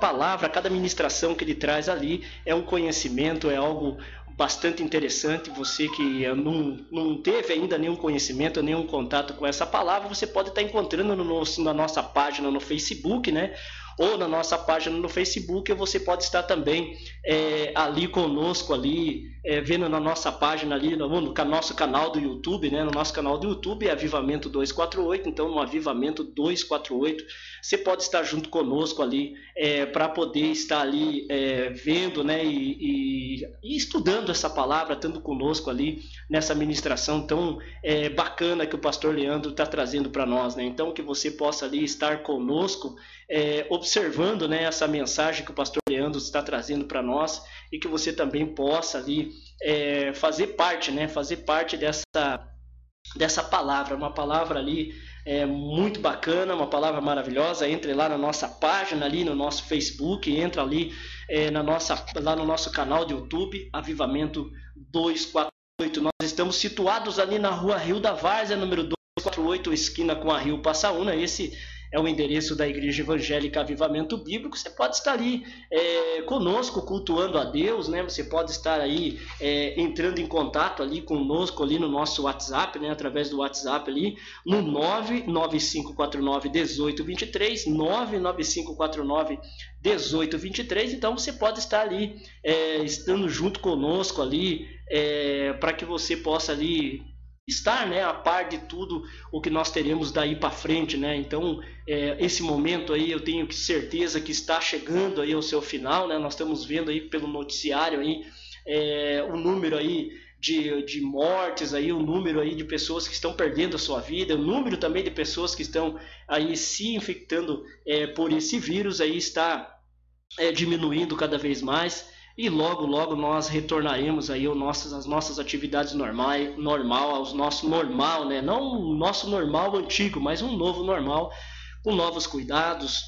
palavra, cada ministração que ele traz ali é um conhecimento, é algo bastante interessante. Você que não, não teve ainda nenhum conhecimento, nenhum contato com essa palavra, você pode estar encontrando no nosso, na nossa página no Facebook, né? Ou na nossa página no Facebook, você pode estar também é, ali conosco, ali, é, vendo na nossa página ali, no, no, nosso canal do YouTube, né? No nosso canal do YouTube é Avivamento 248, então no Avivamento 248, você pode estar junto conosco ali é, para poder estar ali é, vendo, né? E, e, e, estudando essa palavra, estando conosco ali nessa ministração tão é, bacana que o pastor Leandro está trazendo para nós, né? Então que você possa ali estar conosco é, observando né, essa mensagem que o pastor Leandro está trazendo para nós e que você também possa ali é, fazer parte, né, fazer parte dessa, dessa palavra, uma palavra ali é, muito bacana, uma palavra maravilhosa. Entre lá na nossa página, ali no nosso Facebook, entra ali é, na nossa, lá no nosso canal de YouTube, Avivamento 248. Nós estamos situados ali na rua Rio da Várzea, número 248, esquina com a Rio Passaúna. Esse é o endereço da Igreja Evangélica Avivamento Bíblico. Você pode estar ali é, conosco, cultuando a Deus, né? Você pode estar aí é, entrando em contato ali conosco ali no nosso WhatsApp, né? Através do WhatsApp ali no 99549 1823, 99549 1823. Então você pode estar ali é, estando junto conosco ali é, para que você possa ali estar né, a par de tudo o que nós teremos daí para frente. Né? Então, é, esse momento aí eu tenho certeza que está chegando aí ao seu final. Né? Nós estamos vendo aí pelo noticiário aí, é, o número aí de, de mortes, aí, o número aí de pessoas que estão perdendo a sua vida, o número também de pessoas que estão aí se infectando é, por esse vírus aí está é, diminuindo cada vez mais e logo logo nós retornaremos aí ao nossos, às nossas atividades normais, normal, aos nosso normal, né? Não o nosso normal antigo, mas um novo normal com novos cuidados,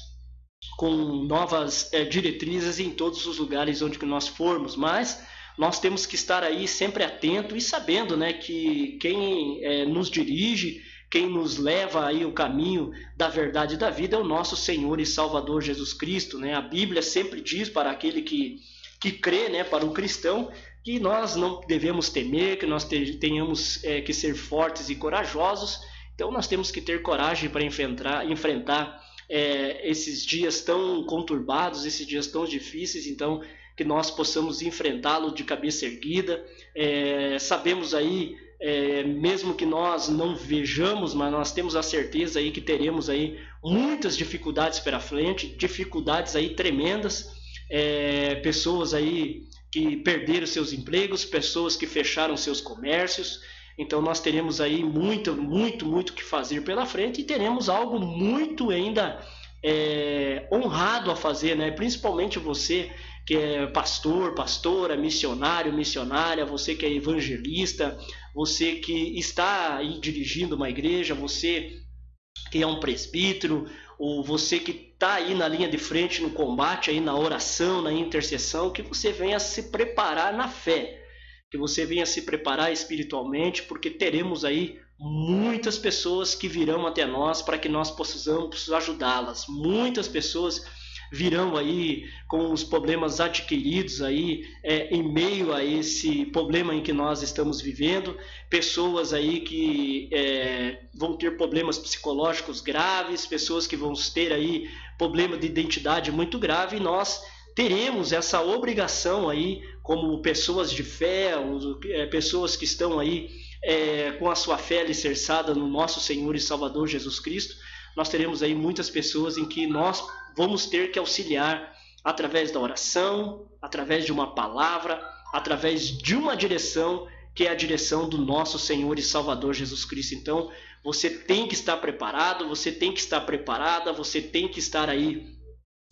com novas é, diretrizes em todos os lugares onde que nós formos, mas nós temos que estar aí sempre atento e sabendo, né, que quem é, nos dirige, quem nos leva aí o caminho da verdade e da vida é o nosso Senhor e Salvador Jesus Cristo, né? A Bíblia sempre diz para aquele que que crê, né, para o cristão, que nós não devemos temer, que nós tenhamos é, que ser fortes e corajosos. Então nós temos que ter coragem para enfrentar, enfrentar é, esses dias tão conturbados, esses dias tão difíceis. Então que nós possamos enfrentá-lo de cabeça erguida. É, sabemos aí, é, mesmo que nós não vejamos, mas nós temos a certeza aí que teremos aí muitas dificuldades pela frente, dificuldades aí tremendas é, pessoas aí que perderam seus empregos, pessoas que fecharam seus comércios. Então nós teremos aí muito, muito, muito que fazer pela frente e teremos algo muito ainda é, honrado a fazer, né? Principalmente você que é pastor, pastora, missionário, missionária, você que é evangelista, você que está aí dirigindo uma igreja, você que é um presbítero, ou você que está aí na linha de frente no combate, aí na oração, na intercessão, que você venha se preparar na fé, que você venha se preparar espiritualmente, porque teremos aí muitas pessoas que virão até nós para que nós possamos ajudá-las. Muitas pessoas virão aí com os problemas adquiridos aí é, em meio a esse problema em que nós estamos vivendo, pessoas aí que é, vão ter problemas psicológicos graves, pessoas que vão ter aí problema de identidade muito grave, e nós teremos essa obrigação aí como pessoas de fé, é, pessoas que estão aí é, com a sua fé alicerçada no nosso Senhor e Salvador Jesus Cristo, nós teremos aí muitas pessoas em que nós vamos ter que auxiliar através da oração, através de uma palavra, através de uma direção que é a direção do nosso Senhor e Salvador Jesus Cristo. Então, você tem que estar preparado, você tem que estar preparada, você tem que estar aí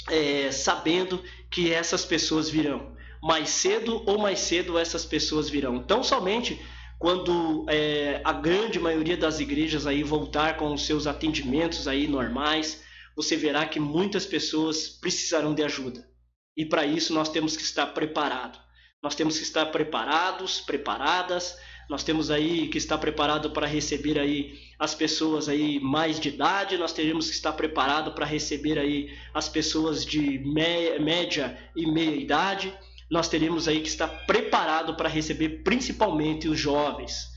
é, sabendo que essas pessoas virão. Mais cedo ou mais cedo essas pessoas virão. Então, somente quando é, a grande maioria das igrejas aí voltar com os seus atendimentos aí normais, você verá que muitas pessoas precisarão de ajuda. E para isso nós temos que estar preparados. Nós temos que estar preparados, preparadas, nós temos aí que estar preparado para receber aí as pessoas aí mais de idade, nós teremos que estar preparado para receber aí as pessoas de média e meia idade, nós teremos aí que estar preparado para receber principalmente os jovens.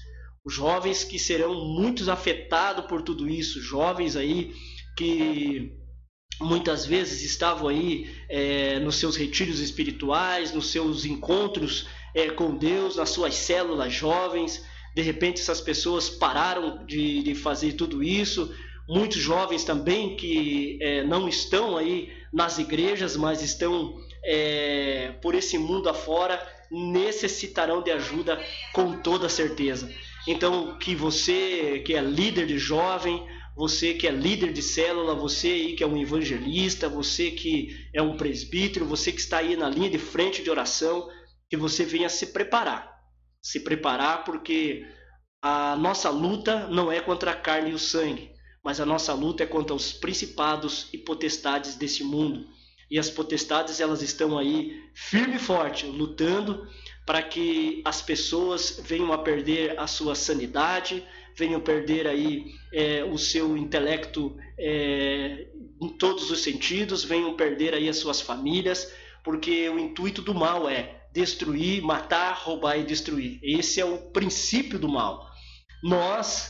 Os jovens que serão muito afetados por tudo isso, jovens aí que muitas vezes estavam aí é, nos seus retiros espirituais, nos seus encontros é, com Deus, nas suas células jovens. De repente, essas pessoas pararam de, de fazer tudo isso. Muitos jovens também que é, não estão aí nas igrejas, mas estão é, por esse mundo afora, necessitarão de ajuda com toda certeza. Então, que você que é líder de jovem, você que é líder de célula, você aí que é um evangelista, você que é um presbítero, você que está aí na linha de frente de oração, que você venha se preparar. Se preparar porque a nossa luta não é contra a carne e o sangue, mas a nossa luta é contra os principados e potestades desse mundo. E as potestades elas estão aí firme e forte, lutando para que as pessoas venham a perder a sua sanidade, venham perder aí é, o seu intelecto é, em todos os sentidos, venham perder aí as suas famílias, porque o intuito do mal é destruir, matar, roubar e destruir. Esse é o princípio do mal. Nós